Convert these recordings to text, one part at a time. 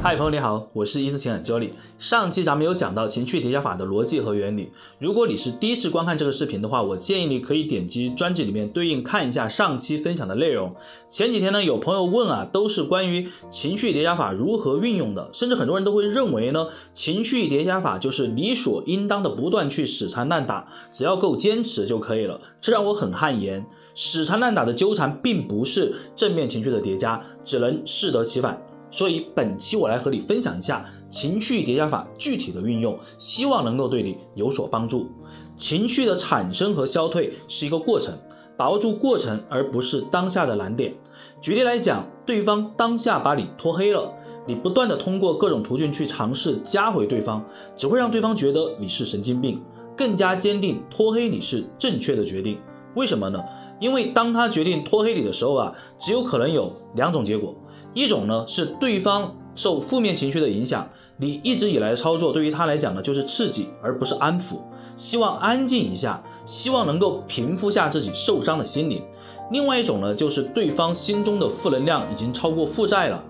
嗨，朋友你好，我是一思情感教练。上期咱们有讲到情绪叠加法的逻辑和原理。如果你是第一次观看这个视频的话，我建议你可以点击专辑里面对应看一下上期分享的内容。前几天呢，有朋友问啊，都是关于情绪叠加法如何运用的，甚至很多人都会认为呢，情绪叠加法就是理所应当的不断去死缠烂打，只要够坚持就可以了。这让我很汗颜。死缠烂打的纠缠并不是正面情绪的叠加，只能适得其反。所以本期我来和你分享一下情绪叠加法具体的运用，希望能够对你有所帮助。情绪的产生和消退是一个过程，把握住过程而不是当下的难点。举例来讲，对方当下把你拖黑了，你不断的通过各种途径去尝试加回对方，只会让对方觉得你是神经病，更加坚定拖黑你是正确的决定。为什么呢？因为当他决定拖黑你的时候啊，只有可能有两种结果。一种呢是对方受负面情绪的影响，你一直以来的操作对于他来讲呢就是刺激而不是安抚，希望安静一下，希望能够平复下自己受伤的心灵。另外一种呢就是对方心中的负能量已经超过负债了，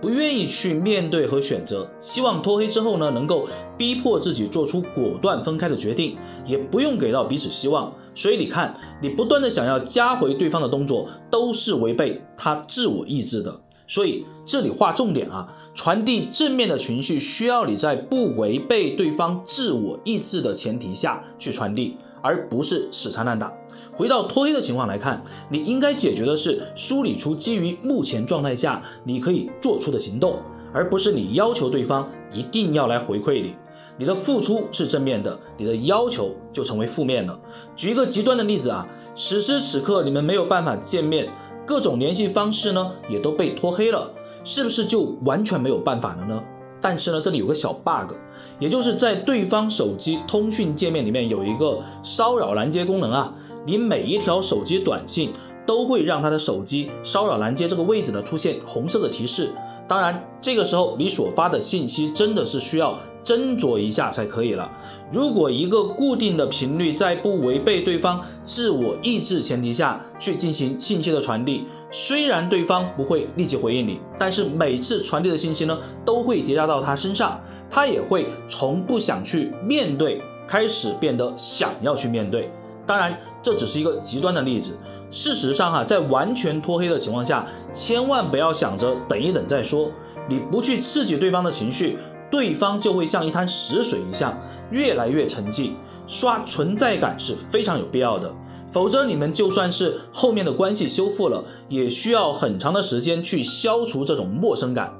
不愿意去面对和选择，希望拖黑之后呢能够逼迫自己做出果断分开的决定，也不用给到彼此希望。所以你看，你不断的想要加回对方的动作，都是违背他自我意志的。所以这里划重点啊，传递正面的情绪需要你在不违背对方自我意志的前提下去传递，而不是死缠烂打。回到拖黑的情况来看，你应该解决的是梳理出基于目前状态下你可以做出的行动，而不是你要求对方一定要来回馈你。你的付出是正面的，你的要求就成为负面了。举一个极端的例子啊，此时此刻你们没有办法见面。各种联系方式呢也都被拖黑了，是不是就完全没有办法了呢？但是呢，这里有个小 bug，也就是在对方手机通讯界面里面有一个骚扰拦截功能啊，你每一条手机短信都会让他的手机骚扰拦截这个位置呢出现红色的提示。当然，这个时候你所发的信息真的是需要。斟酌一下才可以了。如果一个固定的频率在不违背对方自我意志前提下去进行信息的传递，虽然对方不会立即回应你，但是每次传递的信息呢都会叠加到他身上，他也会从不想去面对开始变得想要去面对。当然，这只是一个极端的例子。事实上哈，在完全脱黑的情况下，千万不要想着等一等再说，你不去刺激对方的情绪。对方就会像一滩死水一样，越来越沉寂。刷存在感是非常有必要的，否则你们就算是后面的关系修复了，也需要很长的时间去消除这种陌生感。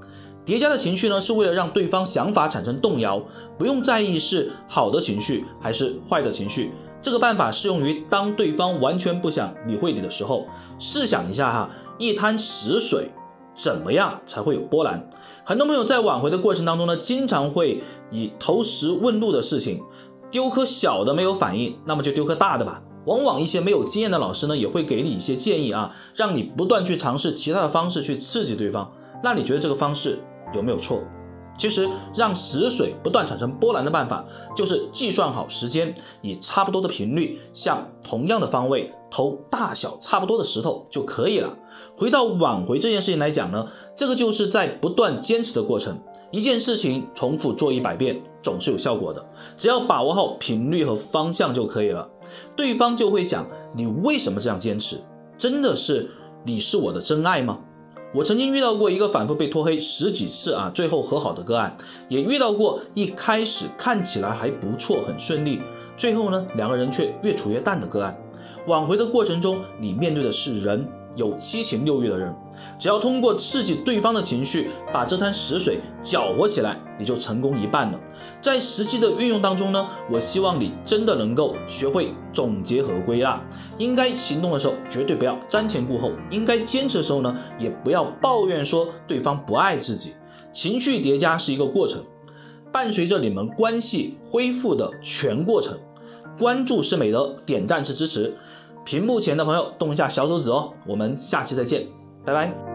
叠加的情绪呢，是为了让对方想法产生动摇，不用在意是好的情绪还是坏的情绪。这个办法适用于当对方完全不想理会你的时候。试想一下哈，一滩死水。怎么样才会有波澜？很多朋友在挽回的过程当中呢，经常会以投石问路的事情，丢颗小的没有反应，那么就丢颗大的吧。往往一些没有经验的老师呢，也会给你一些建议啊，让你不断去尝试其他的方式去刺激对方。那你觉得这个方式有没有错？其实让死水不断产生波澜的办法，就是计算好时间，以差不多的频率向同样的方位投大小差不多的石头就可以了。回到挽回这件事情来讲呢，这个就是在不断坚持的过程，一件事情重复做一百遍总是有效果的，只要把握好频率和方向就可以了。对方就会想，你为什么这样坚持？真的是你是我的真爱吗？我曾经遇到过一个反复被拖黑十几次啊，最后和好的个案，也遇到过一开始看起来还不错，很顺利，最后呢两个人却越处越淡的个案。挽回的过程中，你面对的是人。有七情六欲的人，只要通过刺激对方的情绪，把这滩死水搅和起来，你就成功一半了。在实际的运用当中呢，我希望你真的能够学会总结和归纳。应该行动的时候，绝对不要瞻前顾后；应该坚持的时候呢，也不要抱怨说对方不爱自己。情绪叠加是一个过程，伴随着你们关系恢复的全过程。关注是美德，点赞是支持。屏幕前的朋友动一下小手指哦，我们下期再见，拜拜。